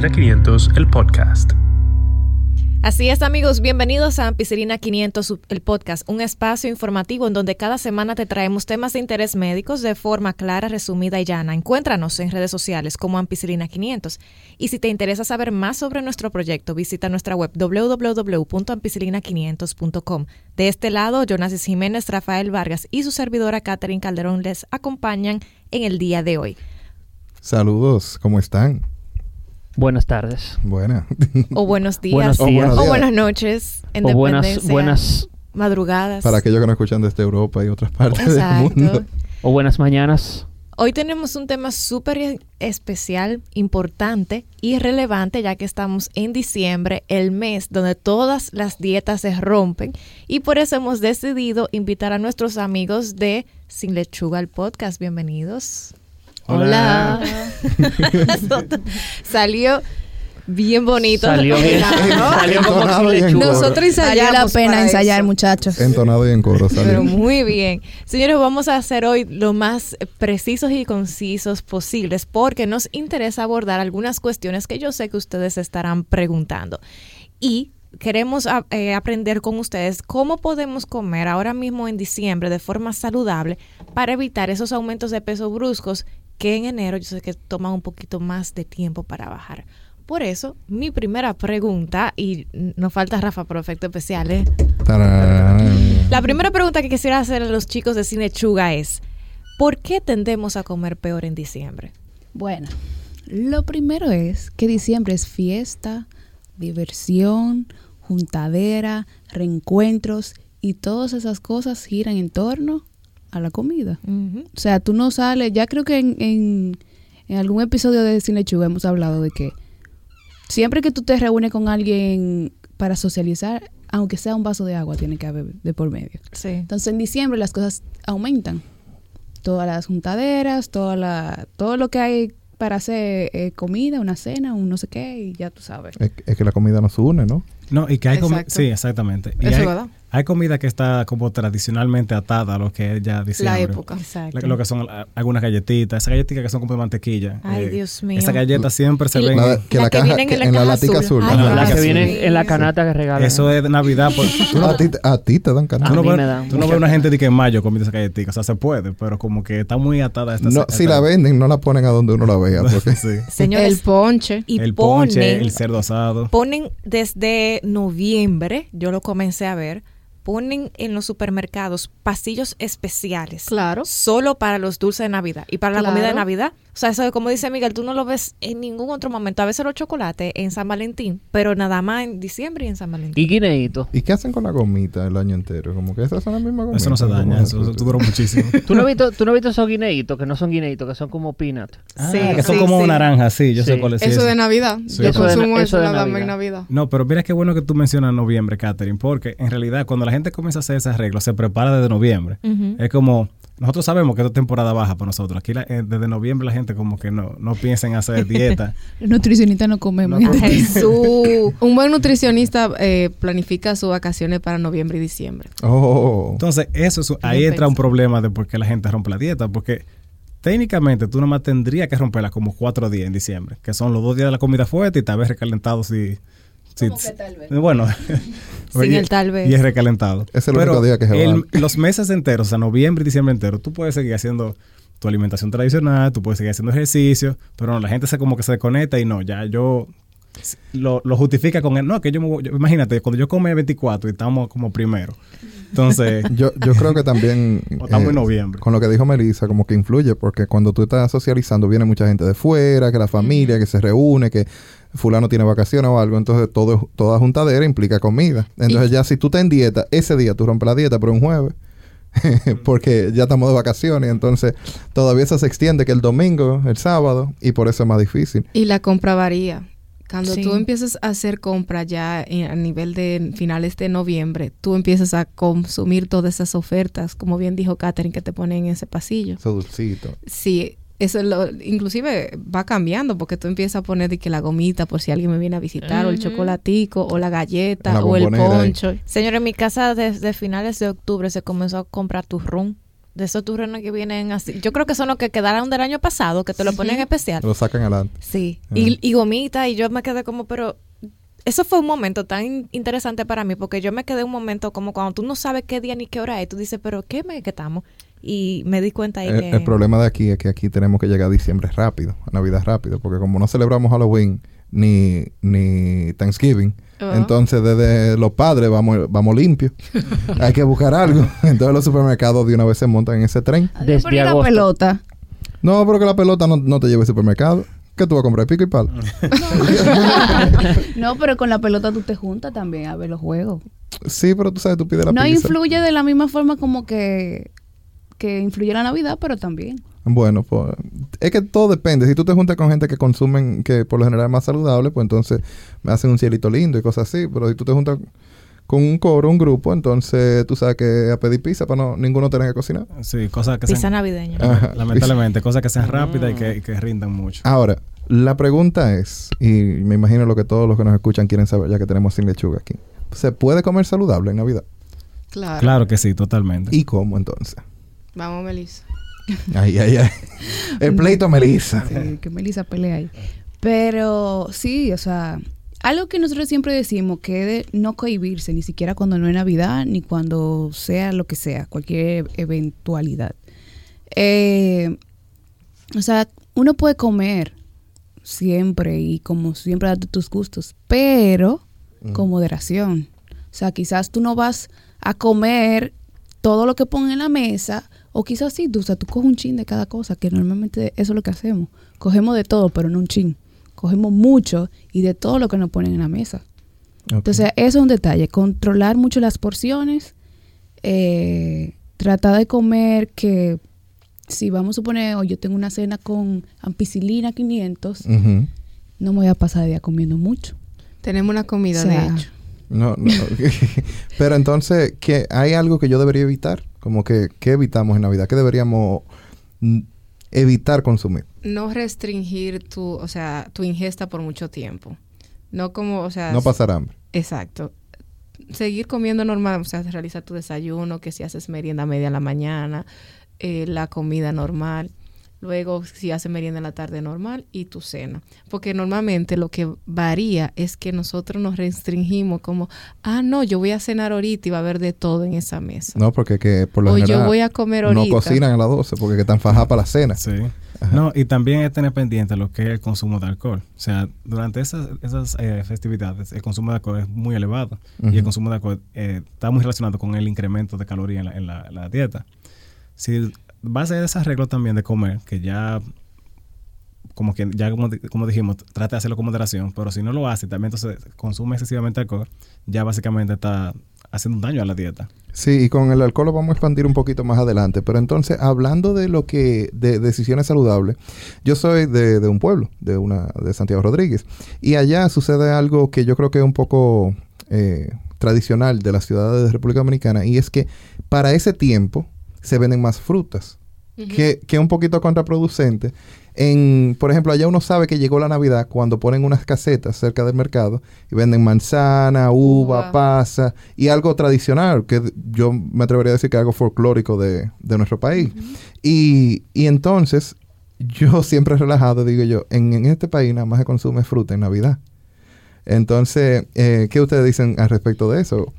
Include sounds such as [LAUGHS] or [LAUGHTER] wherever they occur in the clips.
Ampicilina 500, el podcast. Así es amigos, bienvenidos a Ampicilina 500, el podcast, un espacio informativo en donde cada semana te traemos temas de interés médicos de forma clara, resumida y llana. Encuéntranos en redes sociales como Ampicilina 500. Y si te interesa saber más sobre nuestro proyecto, visita nuestra web www.ampicilina500.com. De este lado, Jonas Jiménez, Rafael Vargas y su servidora Catherine Calderón les acompañan en el día de hoy. Saludos, ¿cómo están? Buenas tardes. Buenas. O buenos [LAUGHS] días. Buenos días. O buenas noches. En O buenas, buenas, madrugadas. Para aquellos que nos escuchan desde Europa y otras partes Exacto. del mundo. o buenas mañanas. Hoy tenemos un tema súper especial, importante y relevante, ya que estamos en diciembre, el mes donde todas las dietas se rompen. Y por eso hemos decidido invitar a nuestros amigos de Sin Lechuga al podcast. Bienvenidos. Hola. [LAUGHS] Salió bien bonito. Salió bien. [LAUGHS] Salió como y en lechuga. coro. Nosotros Valió la ensayamos pena para ensayar, eso. muchachos. Entonado y en coro salió. Pero muy bien. Señores, vamos a hacer hoy lo más precisos y concisos posibles porque nos interesa abordar algunas cuestiones que yo sé que ustedes estarán preguntando. Y queremos eh, aprender con ustedes cómo podemos comer ahora mismo en diciembre de forma saludable para evitar esos aumentos de peso bruscos que en enero yo sé que toman un poquito más de tiempo para bajar. Por eso, mi primera pregunta, y nos falta Rafa por efecto especial, ¿eh? Tarán. La primera pregunta que quisiera hacer a los chicos de Cine Chuga es, ¿por qué tendemos a comer peor en diciembre? Bueno, lo primero es que diciembre es fiesta, diversión, juntadera, reencuentros y todas esas cosas giran en torno a la comida. O sea, tú no sales, ya creo que en, en, en algún episodio de Cine Lechuga hemos hablado de que siempre que tú te reúnes con alguien para socializar, aunque sea un vaso de agua, tiene que haber de por medio. Sí. Entonces en diciembre las cosas aumentan. Todas las juntaderas, toda la, todo lo que hay para hacer eh, comida, una cena, un no sé qué, y ya tú sabes. Es, es que la comida nos une, ¿no? No, y que hay comida. Sí, exactamente. Y Eso hay, verdad. Hay comida que está como tradicionalmente atada a lo que es ya diciembre. La época. Exacto. Lo que son ah, algunas galletitas, esas galletitas que son como de mantequilla. Ay, eh, Dios mío. Esas galletas siempre se ven. La- que la la, que caja, en la en la caja latica azul. Ajá. la que vienen en la canasta que regalan. Eso es de Navidad. por- [LAUGHS] tú no, a, ti, a ti te dan A canal. tú no mí ves, me dan tú no ves una gente de que en mayo comiendo esas galletitas. O sea, se puede, pero como que está muy atada a esta No, esta- si la venden, no la ponen a donde uno la vea. [LAUGHS] Porque Sí. Señores, el ponche. y el ponen, ponche, el cerdo asado. ponen desde noviembre, yo lo comencé a ver, ponen en los supermercados pasillos especiales. Claro. Solo para los dulces de Navidad y para la Claro. comida de Navidad. O sea, eso como dice Miguel, tú no lo ves en ningún otro momento. A veces los chocolates en San Valentín, pero nada más en diciembre y en San Valentín. Y guineíto. ¿Y qué hacen con la gomita el año entero? Como que esas son las mismas gomitas. Eso no se daña, eso, eso duró muchísimo. [LAUGHS] ¿Tú no has visto, tú no has visto esos guineitos que no son guineitos, que son como peanut? Ah, Sí, que son sí, como sí. naranja, sí, yo sé cuál es. Eso sí. de Navidad. Sí. Yo Eso de- consumo eso eso, de nada más en Navidad. Navidad. No, pero mira qué bueno que tú mencionas noviembre, Catherine, porque en realidad cuando la gente comienza a hacer ese arreglo, se prepara desde noviembre. Es como, nosotros sabemos que esta temporada baja para nosotros. Aquí la- eh, desde noviembre la gente como que no, no piensa en hacer dieta. [LAUGHS] Los nutricionistas no comemos. No Jesús. Un buen nutricionista eh, planifica sus vacaciones para noviembre y diciembre. Oh. Entonces, eso es- ahí entra un problema de por qué la gente rompe la dieta, porque técnicamente tú nomás tendrías que romperla como cuatro días en diciembre, que son los dos días de la comida fuerte y tal vez recalentado si... si- Bueno, [LAUGHS] Sin [LAUGHS] el tal vez. Y es recalentado. Es el Pero único día que se el- va. los meses enteros, o sea, noviembre y diciembre entero, tú puedes seguir haciendo tu alimentación tradicional, tú puedes seguir haciendo ejercicio, pero no, la gente se como que se desconecta y no, ya yo lo, lo justifica con el, no, que yo, me voy- yo- imagínate, cuando yo come 24 y estamos como primero. Entonces, [LAUGHS] Yo, yo creo que también [LAUGHS] O estamos en eh, noviembre. con lo que dijo Melissa, como que influye, porque cuando tú estás socializando viene mucha gente de fuera, que la familia, que se reúne, que fulano tiene vacaciones o algo, entonces todo, toda juntadera implica comida. Entonces ya si tú estás en dieta, ese día tú rompes la dieta, pero un jueves, [LAUGHS] porque ya estamos de vacaciones, entonces todavía eso se extiende que el domingo, el sábado, y por eso es más difícil. Y la compra varía. Cuando Sí. tú empiezas a hacer compra ya en- a nivel de finales de noviembre, tú empiezas a consumir todas esas ofertas, como bien dijo Katherine, que te ponen en ese pasillo. Eso dulcito. Sí, eso es lo, inclusive va cambiando porque tú empiezas a poner de que la gomita por si alguien me viene a visitar, o el chocolatico, o la galleta, La o el poncho. Señor, en mi casa desde finales de octubre se comenzó a comprar turrón De esos turrones que vienen así. Yo creo que son los que quedaron del año pasado, que te lo ponen especial. Lo sacan adelante. Sí. Ah. Y, y gomita, y yo me quedé como, pero eso fue un momento tan in- interesante para mí, porque yo me quedé un momento como cuando tú no sabes qué día ni qué hora es, tú dices, pero ¿qué mes que estamos? Y me di cuenta ahí El, que... el problema de aquí es que aquí tenemos que llegar a diciembre rápido, a Navidad rápido, porque como no celebramos Halloween ni, ni Thanksgiving, Ah. entonces desde los padres vamos, vamos limpios. [LAUGHS] Hay que buscar algo. Entonces los supermercados de una vez se montan en ese tren. Desde pero ¿y la agosto. pelota. No, pero que la pelota no, no te lleve al supermercado. ¿Qué tú vas a comprar? ¿Pico y palo? [LAUGHS] [LAUGHS] No, pero con la pelota tú te juntas también a ver los juegos. Sí, pero tú sabes, tú pides la No pizza. influye de la misma forma como que, que influye la Navidad, pero también. Bueno, pues es que todo depende. Si tú te juntas con gente que consumen, que por lo general es más saludable, pues entonces me hacen un cielito lindo y cosas así. Pero si tú te juntas con un coro, un grupo, entonces tú sabes que a pedir pizza para no ninguno tener que cocinar. Sí, cosas que Pizza sean, navideña. Ajá. [LAUGHS] lamentablemente, cosas que sean rápidas y que, y que rindan mucho. Ahora, la pregunta es, y me imagino lo que todos los que nos escuchan quieren saber, ya que tenemos sin lechuga aquí. ¿Se puede comer saludable en Navidad? Claro. Claro que sí, totalmente. ¿Y cómo entonces? Vamos, Melissa. Ay, ay, ay. El pleito Melissa. Sí, que Melissa pelea ahí. Pero sí, o sea, algo que nosotros siempre decimos que es de no cohibirse, ni siquiera cuando no es Navidad, ni cuando sea lo que sea, cualquier eventualidad. Eh, o sea, uno puede comer siempre y como siempre darte tus gustos, pero con moderación. O sea, quizás tú no vas a comer todo lo que ponen en la mesa, o quizás sí, tú, o sea, tú coges un chin de cada cosa, que normalmente eso es lo que hacemos. Cogemos de todo, pero no un chin. Cogemos mucho y de todo lo que nos ponen en la mesa. Entonces, eso es un detalle, controlar mucho las porciones, eh, tratar de comer que si vamos a suponer, o yo tengo una cena con ampicilina 500, Ujú. no me voy a pasar de día comiendo mucho. Tenemos una comida, O sea, de hecho. No, no. [LAUGHS] Pero entonces, ¿qué, ¿hay algo que yo debería evitar? Como que, ¿qué evitamos en Navidad? ¿Qué deberíamos evitar consumir? No restringir tu, o sea, tu ingesta por mucho tiempo. No como, o sea... No pasar hambre. Exacto. Seguir comiendo normal, o sea, realizar tu desayuno, que si haces merienda media en la mañana, eh, la comida normal, luego si haces merienda en la tarde normal y tu cena. Porque normalmente lo que varía es que nosotros nos restringimos como, ah, no, yo voy a cenar ahorita y va a haber de todo en esa mesa. No, porque que por lo o general yo voy a comer no ahorita. cocinan a las 12 porque que están fajadas para la cena. Sí. No, y también es tener pendiente lo que es el consumo de alcohol. O sea, durante esas, esas eh, festividades, el consumo de alcohol es muy elevado. Y el consumo de alcohol eh, está muy relacionado con el incremento de calorías en la, en la- en la dieta. Si vas a hacer esas reglas también de comer, que ya, como que ya como, como dijimos, trata de hacerlo con moderación, pero si no lo hace, también entonces consume excesivamente alcohol, ya básicamente está haciendo un daño a la dieta. Sí, y con el alcohol lo vamos a expandir un poquito más adelante. Pero entonces, hablando de lo que, de decisiones saludables, yo soy de, de un pueblo, de una, de Santiago Rodríguez. Y allá sucede algo que yo creo que es un poco eh, tradicional de las ciudades de República Dominicana, y es que para ese tiempo se venden más frutas. que, que es un poquito contraproducente. En, por ejemplo, allá uno sabe que llegó la Navidad cuando ponen unas casetas cerca del mercado y venden manzana, uva, Uva. pasa y algo tradicional, que yo me atrevería a decir que es algo folclórico de, de nuestro país. y, y entonces, yo [LAUGHS] siempre relajado digo yo, en, en este país nada más se consume fruta en Navidad. Entonces, eh, ¿qué ustedes dicen al respecto de eso?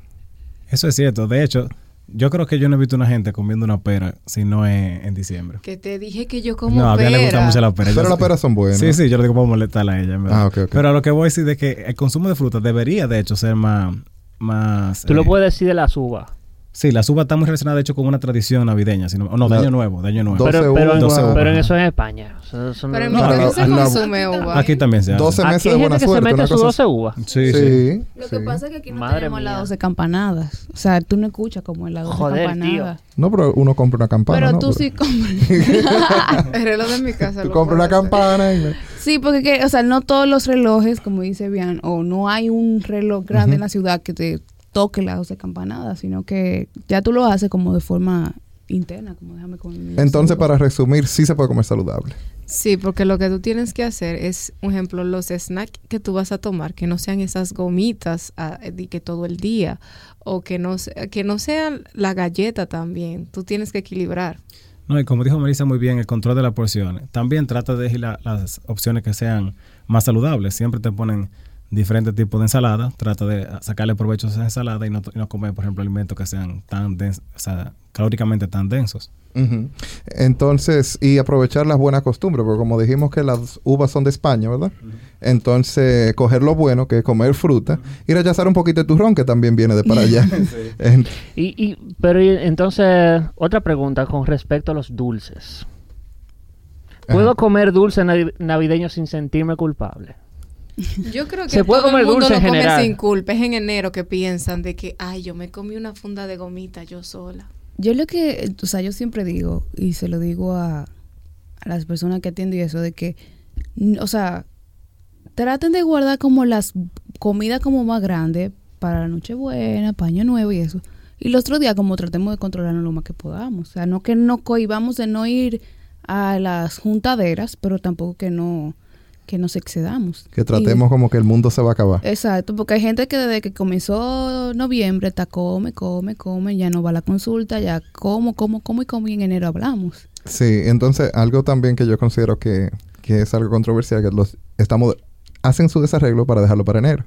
Eso es cierto. De hecho, yo creo que yo no he visto una gente comiendo una pera si no es en diciembre. Que te dije que yo como no, a mí le gusta pera. mucho la pera. Pero las peras son buenas. Sí, sí, yo lo digo para molestarla a ella. en verdad. Ah, ok, ok. Pero a lo que voy a decir de que el consumo de frutas debería, de hecho, ser más... más Tú lo eh, puedes decir de las uvas. Sí, la uva está muy relacionada, de hecho, con una tradición navideña. sino- no, de año nuevo, de año nuevo. Pero, pero, en- uvas. pero en eso es en España. O sea, eso no- Pero en No, mi no, se consume uva. Aquí también se hace. 12 meses Aquí de hay buena gente que se suerte. mete sus cosa 12 uvas. Sí, sí. Sí, Lo sí. que pasa es que aquí no Madre tenemos las 12 campanadas. O sea, tú no escuchas como en las 12 Joder, campanadas. No, pero uno compra una campana. Pero ¿no? tú sí [LAUGHS] compras. [LAUGHS] El reloj de mi casa. Tú compras una campana y... sí, porque, que- o sea, no todos los relojes, como dice Bian, o no hay un reloj grande en la ciudad que te toque las 12 campanadas, sino que ya tú lo haces como de forma interna, como déjame con Entonces, para resumir, sí se puede comer saludable. Sí, porque lo que tú tienes que hacer es, un ejemplo, los snacks que tú vas a tomar, que no sean esas gomitas ah, de que todo el día, o que no, que no sean la galleta también. Tú tienes que equilibrar. No, y como dijo Marisa muy bien, el control de las porciones. También trata de elegir la- las opciones que sean más saludables. Siempre te ponen diferentes tipos de ensalada. Trata de sacarle provecho a esa ensalada y no, y no comer, por ejemplo, alimentos que sean tan densos, o sea, calóricamente tan densos. Entonces, y aprovechar las buenas costumbres, porque como dijimos que las uvas son de España, ¿verdad? Entonces, coger lo bueno, que es comer fruta, y rechazar un poquito el turrón, que también viene de para allá. [LAUGHS] [LAUGHS] Y, y, pero y entonces, otra pregunta con respecto a los dulces. ¿Puedo Ajá. comer dulce navi- navideño sin sentirme culpable? [LAUGHS] Yo creo que Se puede todo comer el mundo dulce lo en come general. sin culpa. Es en enero que piensan de que, ay, yo me comí una funda de gomita yo sola. Yo lo que, o sea, yo siempre digo, y se lo digo a, a las personas que atiendo y eso, de que, o sea, traten de guardar como las comidas como más grandes para la Nochebuena, para Año Nuevo y eso. Y los otros días como tratemos de controlarnos lo más que podamos. O sea, no que no cohibamos de no ir a las juntaderas, pero tampoco que no, que nos excedamos. que tratemos como que el mundo se va a acabar. Exacto, porque hay gente que desde que comenzó noviembre está come, come, come, ya no va a la consulta, ya como, como, como y como y en enero hablamos. Sí, entonces algo también que yo considero que, que es algo controversial, que los estamos hacen su desarreglo para dejarlo para enero.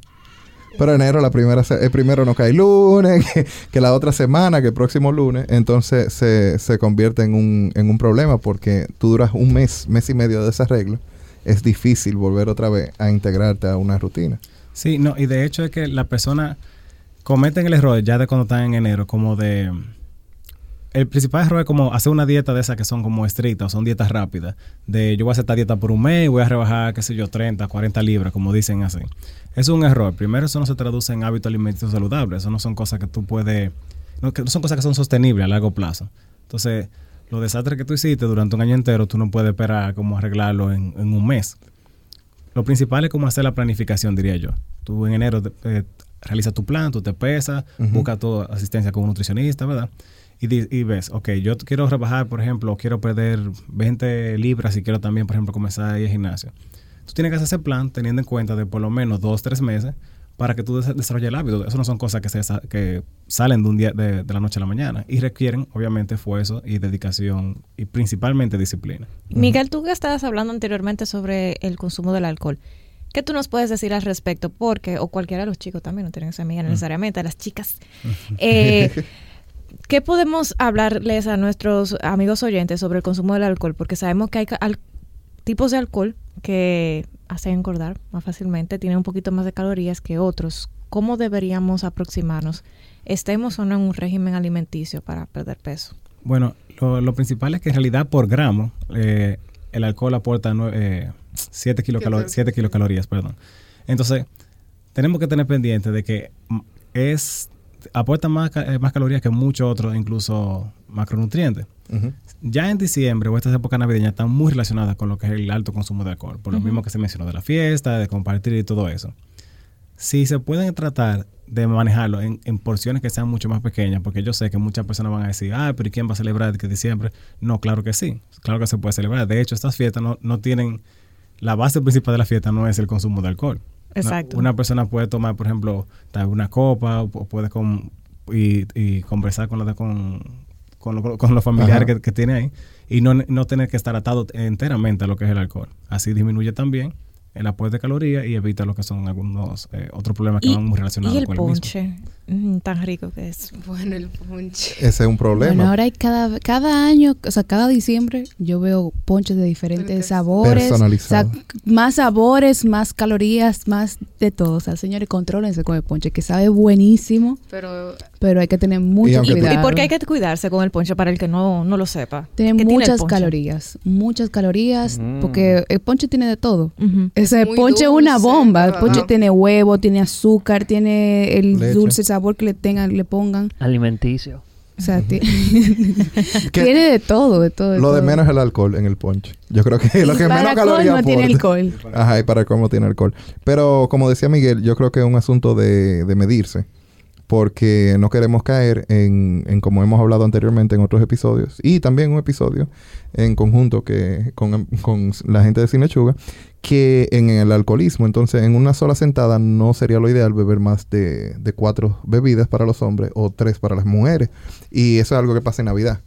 Pero enero, la primera se- el primero no cae lunes, [LAUGHS] que, que la otra semana, que el próximo lunes, entonces se, se convierte en un, en un problema porque tú duras un mes, mes y medio de desarreglo. Es difícil volver otra vez a integrarte a una rutina. Sí, no, y de hecho es que las personas cometen el error ya de cuando están en enero, como de... El principal error es como hacer una dieta de esas que son como estrictas, son dietas rápidas. De yo voy a hacer esta dieta por un mes y voy a rebajar, qué sé yo, 30, 40 libras, como dicen así. Es un error. Primero, eso no se traduce en hábitos alimenticios saludables. Eso no son cosas que tú puedes... No, que no son cosas que son sostenibles a largo plazo. Entonces, los desastres que tú hiciste durante un año entero, tú no puedes esperar como arreglarlo en, en un mes. Lo principal es cómo hacer la planificación, diría yo. Tú en enero eh, realizas tu plan, tú te pesas, buscas tu asistencia con un nutricionista, ¿verdad? Y, y ves, ok, yo quiero rebajar, por ejemplo, quiero perder 20 libras y quiero también, por ejemplo, comenzar a ir al gimnasio. Tú tienes que hacer ese plan teniendo en cuenta de por lo menos dos, tres meses para que tú des- desarrolles el hábito. Eso no son cosas que, se, sa- que salen de un día de, de la noche a la mañana y requieren, obviamente, esfuerzo y dedicación y principalmente disciplina. Miguel, tú que estabas hablando anteriormente sobre el consumo del alcohol, ¿qué tú nos puedes decir al respecto? Porque, o cualquiera de los chicos también, no tienen que ser necesariamente, las chicas. [LAUGHS] Eh, ¿Qué podemos hablarles a nuestros amigos oyentes sobre el consumo del alcohol? Porque sabemos que hay tipos de alcohol que hacen engordar más fácilmente, tienen un poquito más de calorías que otros. ¿Cómo deberíamos aproximarnos? Estemos o no en un régimen alimenticio para perder peso. Bueno, lo, lo principal es que en realidad por gramo eh, el alcohol aporta 7 kilocalo- siete kilocalorías. Perdón. Entonces, tenemos que tener pendiente de que es aporta más, eh, más calorías que muchos otros, incluso macronutrientes. Ya en diciembre o estas épocas navideñas están muy relacionadas con lo que es el alto consumo de alcohol, por lo mismo que se mencionó de la fiesta, de compartir y todo eso. Si se pueden tratar de manejarlo en, en porciones que sean mucho más pequeñas, porque yo sé que muchas personas van a decir, ah, pero ¿y quién va a celebrar que diciembre? No, claro que sí, claro que se puede celebrar. De hecho, estas fiestas no, no tienen, la base principal de la fiesta no es el consumo de alcohol. Exacto. Una, persona puede tomar, por ejemplo, una copa o, o puede con, y, y conversar con, la, con, con, lo- con los familiares Ajá. que, que tiene ahí y no, no tener que estar atado enteramente a lo que es el alcohol. Así disminuye también el aporte de calorías y evita lo que son algunos eh, otros problemas que Y, van muy relacionados y el con el mismo. ponche, Mm, tan rico que es. Bueno, el punch. Ese es un problema. Bueno, ahora hay cada, cada año, o sea, cada diciembre yo veo ponches de diferentes sabores. Personalizado. O sea, más sabores, más calorías, más de todo. O sea, señores, contrólense con el ponche, que sabe buenísimo, Pero pero hay que tener mucho cuidado. ¿Y por qué hay que cuidarse con el ponche para el que no, no lo sepa? Tiene ¿Qué tiene el muchas ponche? calorías, muchas calorías, Mm. porque el ponche tiene de todo. Ese muy ponche es una bomba. El ponche Ajá. tiene huevo, tiene azúcar, tiene el Leche. dulce sabor que le tengan, le pongan. Alimenticio. O sea, Que- [LAUGHS] [LAUGHS] tiene de todo, de todo. de Lo de menos es el alcohol en el ponche. Yo creo que [LAUGHS] lo que Para menos calorías colmo tiene alcohol. Ajá, y para cómo tiene alcohol. Pero como decía Miguel, yo creo que es un asunto de, de medirse. porque no queremos caer en, en, como hemos hablado anteriormente en otros episodios, y también un episodio en conjunto que con, con la gente de Cinechuga, que en el alcoholismo, entonces en una sola sentada no sería lo ideal beber más de, de cuatro bebidas para los hombres o tres para las mujeres. Y eso es algo que pasa en Navidad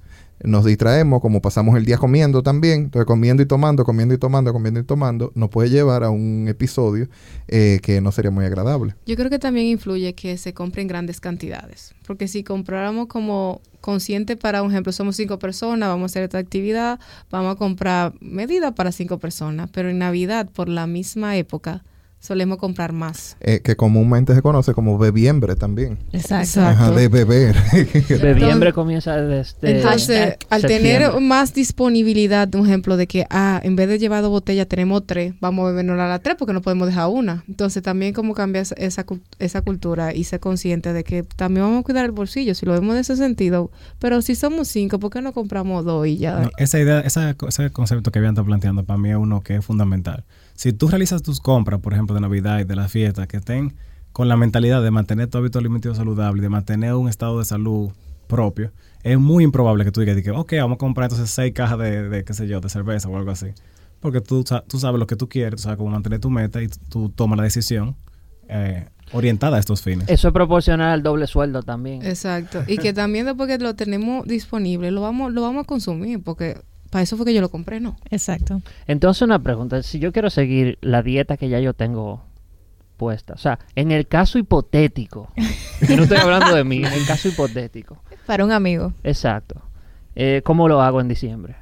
nos distraemos, como pasamos el día comiendo también, entonces comiendo y tomando, comiendo y tomando, comiendo y tomando, nos puede llevar a un episodio eh, que no sería muy agradable. Yo creo que también influye que se compre en grandes cantidades, porque si compráramos como consciente para, un ejemplo, somos cinco personas, vamos a hacer esta actividad, vamos a comprar medida para cinco personas, pero en Navidad, por la misma época, solemos comprar más. Eh, que comúnmente se conoce como bebiembre también. Exacto. Ajá, de beber. [LAUGHS] Bebiembre comienza desde... Entonces, al tener más disponibilidad, un ejemplo de que, ah, en vez de llevar dos botellas, tenemos tres, vamos a bebernos a las tres porque no podemos dejar una. Entonces, también como cambia esa- esa, cu- esa cultura y ser consciente de que también vamos a cuidar el bolsillo, si lo vemos en ese sentido. Pero si somos cinco, ¿por qué no compramos dos y ya? No, esa idea, esa, ese concepto que habían estado planteando para mí es uno que es fundamental. Si tú realizas tus compras, por ejemplo, de Navidad y de las fiestas, que estén con la mentalidad de mantener tu hábito alimenticio saludable, de mantener un estado de salud propio, es muy improbable que tú digas, que, ok, vamos a comprar entonces seis cajas de, de, qué sé yo, de cerveza o algo así. Porque tú, tú sabes lo que tú quieres, tú sabes cómo mantener tu meta y tú, tú tomas la decisión eh, orientada a estos fines. Eso es proporcional al doble sueldo también. Exacto. Y que también después que lo tenemos disponible, lo vamos, lo vamos a consumir, porque para eso fue que yo lo compré, ¿no? Exacto. Entonces una pregunta, si yo quiero seguir la dieta que ya yo tengo puesta, o sea, en el caso hipotético, no estoy hablando de mí, en el caso hipotético, [LAUGHS] Para un amigo. exacto, eh, ¿cómo lo hago en diciembre?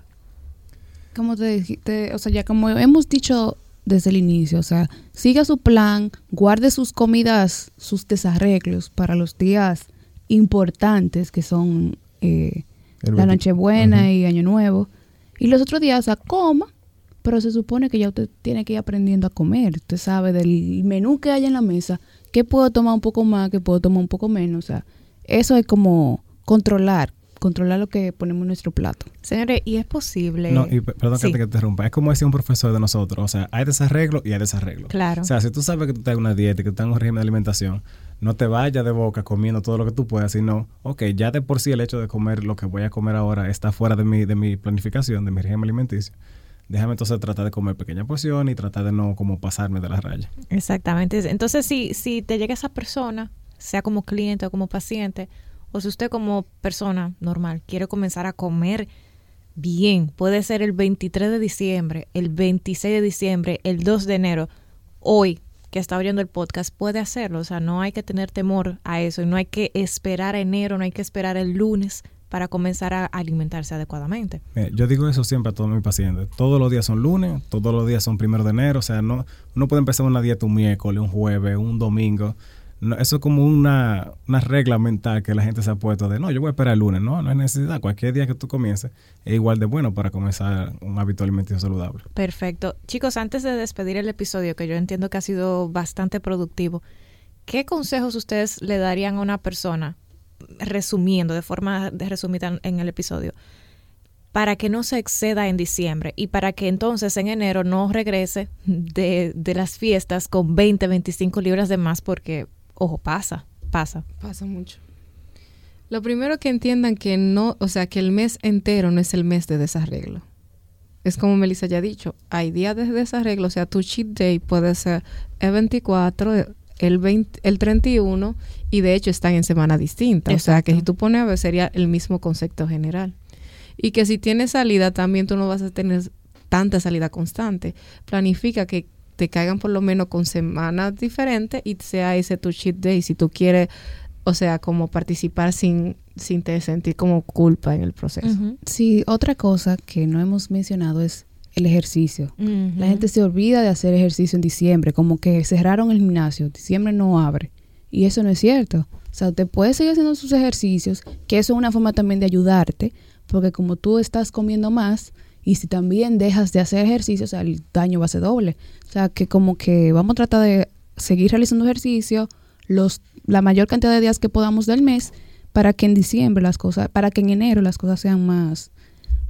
como te dijiste, o sea, ya como hemos dicho desde el inicio, o sea, siga su plan, guarde sus comidas, sus desarreglos para los días importantes que son eh, la 20 Nochebuena Ujú. y Año Nuevo. Y los otros días, o sea, coma, pero se supone que ya usted tiene que ir aprendiendo a comer. Usted sabe del menú que hay en la mesa, qué puedo tomar un poco más, qué puedo tomar un poco menos. O sea, eso es como controlar, controlar lo que ponemos en nuestro plato. Señores, y es posible. No, y pe- perdón Sí. que te interrumpa. Es como decía un profesor de nosotros. O sea, hay desarreglo y hay desarreglo. Claro. O sea, si tú sabes que tú estás en una dieta que tú estás en un régimen de alimentación, no te vayas de boca comiendo todo lo que tú puedas, sino, ok, ya de por sí el hecho de comer lo que voy a comer ahora está fuera de mi, de mi planificación, de mi régimen alimenticio. Déjame entonces tratar de comer pequeña porción y tratar de no como pasarme de la raya. Exactamente. Entonces, si, si te llega esa persona, sea como cliente o como paciente, o si usted como persona normal quiere comenzar a comer bien, puede ser el 23 de diciembre, el 26 de diciembre, el 2 de enero, hoy que está oyendo el podcast, puede hacerlo. O sea, no hay que tener temor a eso y no hay que esperar enero, no hay que esperar el lunes para comenzar a alimentarse adecuadamente. Yo digo eso siempre a todos mis pacientes. Todos los días son lunes, todos los días son primero de enero. O sea, no, uno puede empezar una dieta un miércoles, un jueves, un domingo. Eso es como una, una regla mental que la gente se ha puesto de, no, yo voy a esperar el lunes. No, no hay necesidad. Cualquier día que tú comiences es igual de bueno para comenzar un hábito alimenticio saludable. Perfecto. Chicos, antes de despedir el episodio, que yo entiendo que ha sido bastante productivo, ¿qué consejos ustedes le darían a una persona, resumiendo, de forma de resumida en el episodio, para que no se exceda en diciembre y para que entonces en enero no regrese de, de las fiestas con 20, 25 libras de más? Porque, ojo, pasa, pasa. Pasa mucho. Lo primero que entiendan que no, o sea, que el mes entero no es el mes de desarreglo. Es como Melissa ya ha dicho, hay días de desarreglo, o sea, tu cheat day puede ser el 24, el 20, el 31 y de hecho están en semana distinta. O sea, que si tú pones a ver sería el mismo concepto general. Y que si tienes salida también tú no vas a tener tanta salida constante. Planifica que te caigan por lo menos con semanas diferentes y sea ese tu cheat day si tú quieres, o sea, como participar sin, sin te sentir como culpa en el proceso. Sí, otra cosa que no hemos mencionado es el ejercicio. La gente se olvida de hacer ejercicio en diciembre, como que cerraron el gimnasio, diciembre no abre. Y eso no es cierto. O sea, usted puede seguir haciendo sus ejercicios, que eso es una forma también de ayudarte, porque como tú estás comiendo más, y si también dejas de hacer ejercicio, o sea, el daño va a ser doble. O sea, que como que vamos a tratar de seguir realizando ejercicio los, la mayor cantidad de días que podamos del mes, para que en diciembre las cosas, para que en enero las cosas sean más,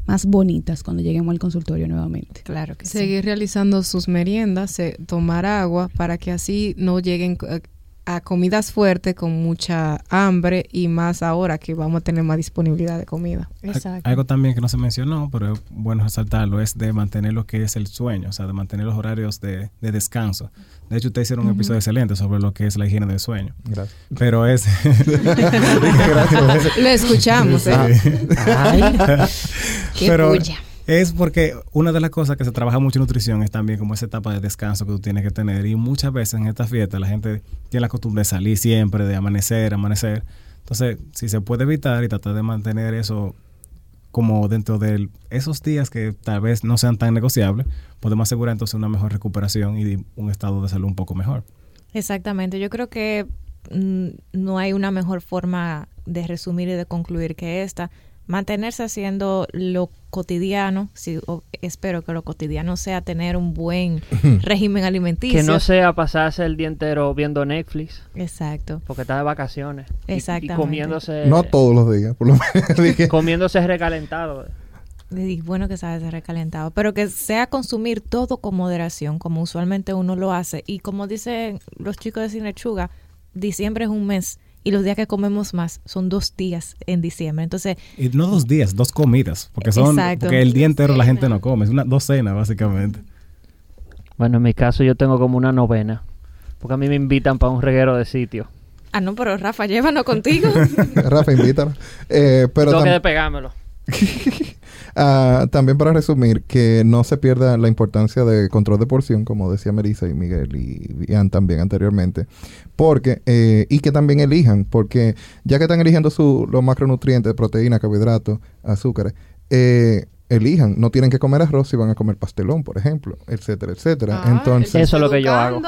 más bonitas cuando lleguemos al consultorio nuevamente. Claro que sí. Seguir realizando sus meriendas, se- tomar agua para que así no lleguen, eh, a comidas fuertes con mucha hambre y más ahora que vamos a tener más disponibilidad de comida. Exacto. Algo también que no se mencionó, pero es bueno resaltarlo, es de mantener lo que es el sueño, o sea, de mantener los horarios de, de descanso. De hecho, ustedes hicieron un episodio excelente sobre lo que es la higiene del sueño. Gracias. Pero es... [LAUGHS] [LAUGHS] Lo escuchamos, ¿eh? Ah. Qué Pero bulla. Es porque una de las cosas que se trabaja mucho en nutrición es también como esa etapa de descanso que tú tienes que tener. Y muchas veces en esta fiesta la gente tiene la costumbre de salir siempre, de amanecer, amanecer. Entonces, si se puede evitar y tratar de mantener eso como dentro de esos días que tal vez no sean tan negociables, podemos asegurar entonces una mejor recuperación y un estado de salud un poco mejor. Exactamente. Yo creo que mm, no hay una mejor forma de resumir y de concluir que esta. Mantenerse haciendo lo cotidiano, si, o espero que lo cotidiano sea tener un buen régimen alimenticio. Que no sea pasarse el día entero viendo Netflix, Exacto. porque está de vacaciones. Y- Y, Exactamente. comiéndose, No todos los días, por lo menos. [LAUGHS] Dije, comiéndose recalentado. Y bueno que sabe ser recalentado, pero que sea consumir todo con moderación, como usualmente uno lo hace. Y como dicen los chicos de Cinechuga, diciembre es un mes y los días que comemos más son dos días en diciembre. Entonces, Y no dos días, dos comidas, porque son Exacto. porque el día entero la gente no come, es una dos cenas básicamente. Bueno, en mi caso yo tengo como una novena, porque a mí me invitan para un reguero de sitio. ah, no, pero Rafa, llévanos contigo. [LAUGHS] Rafa, invítalo. Eh, pero tengo que despegármelo. [LAUGHS] Ah, también para resumir, que no se pierda la importancia de control de porción, como decía Melissa y Miguel y Ian también anteriormente, porque, eh, y que también elijan, porque ya que están eligiendo su, los macronutrientes, proteína, carbohidratos, azúcares, eh, elijan, no tienen que comer arroz si van a comer pastelón, por ejemplo, etcétera, etcétera. Ah, Entonces, Eso es lo que yo hago.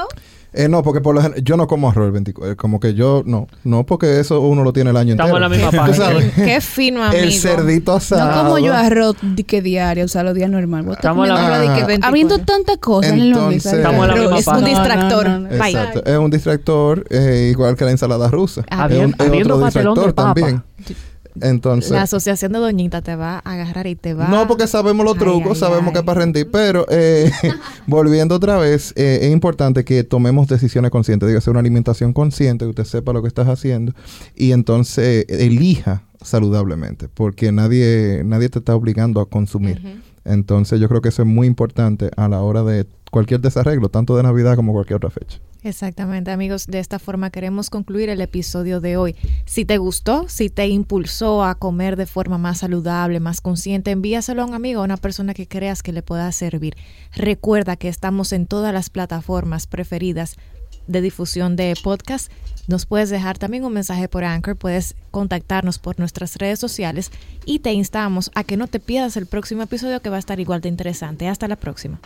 Eh, no, porque por lo gen- yo no como arroz el 24, eh, como que yo, no, no, porque eso uno lo tiene el año Estamos entero. en la misma [LAUGHS] página. sabes, Qué fino, amigo. el cerdito asado. No como yo arroz di que diario, o sea, los días normales. Vos Estamos en la misma- Ah. 24. Habiendo tantas cosas en el. Estamos en la misma es un página. distractor. No, no, no, no. Bye. Exacto, es un distractor eh, igual que la ensalada rusa. Ah, es, un, es habiendo otro de distractor papa. también. Entonces, La asociación de Doñita te va a agarrar y te va no porque sabemos los Ay, trucos, ay, sabemos ay. que es para rendir, pero eh, [LAUGHS] [LAUGHS] volviendo otra vez, eh, es importante que tomemos decisiones conscientes, dígase una alimentación consciente, que usted sepa lo que estás haciendo y entonces elija saludablemente, porque nadie nadie te está obligando a consumir. Entonces yo creo que eso es muy importante a la hora de cualquier desarreglo, tanto de Navidad como cualquier otra fecha. Exactamente, amigos. De esta forma queremos concluir el episodio de hoy. Si te gustó, si te impulsó a comer de forma más saludable, más consciente, envíaselo a un amigo, a una persona que creas que le pueda servir. Recuerda que estamos en todas las plataformas preferidas de difusión de podcast. Nos puedes dejar también un mensaje por Anchor, puedes contactarnos por nuestras redes sociales y te instamos a que no te pierdas el próximo episodio que va a estar igual de interesante. Hasta la próxima.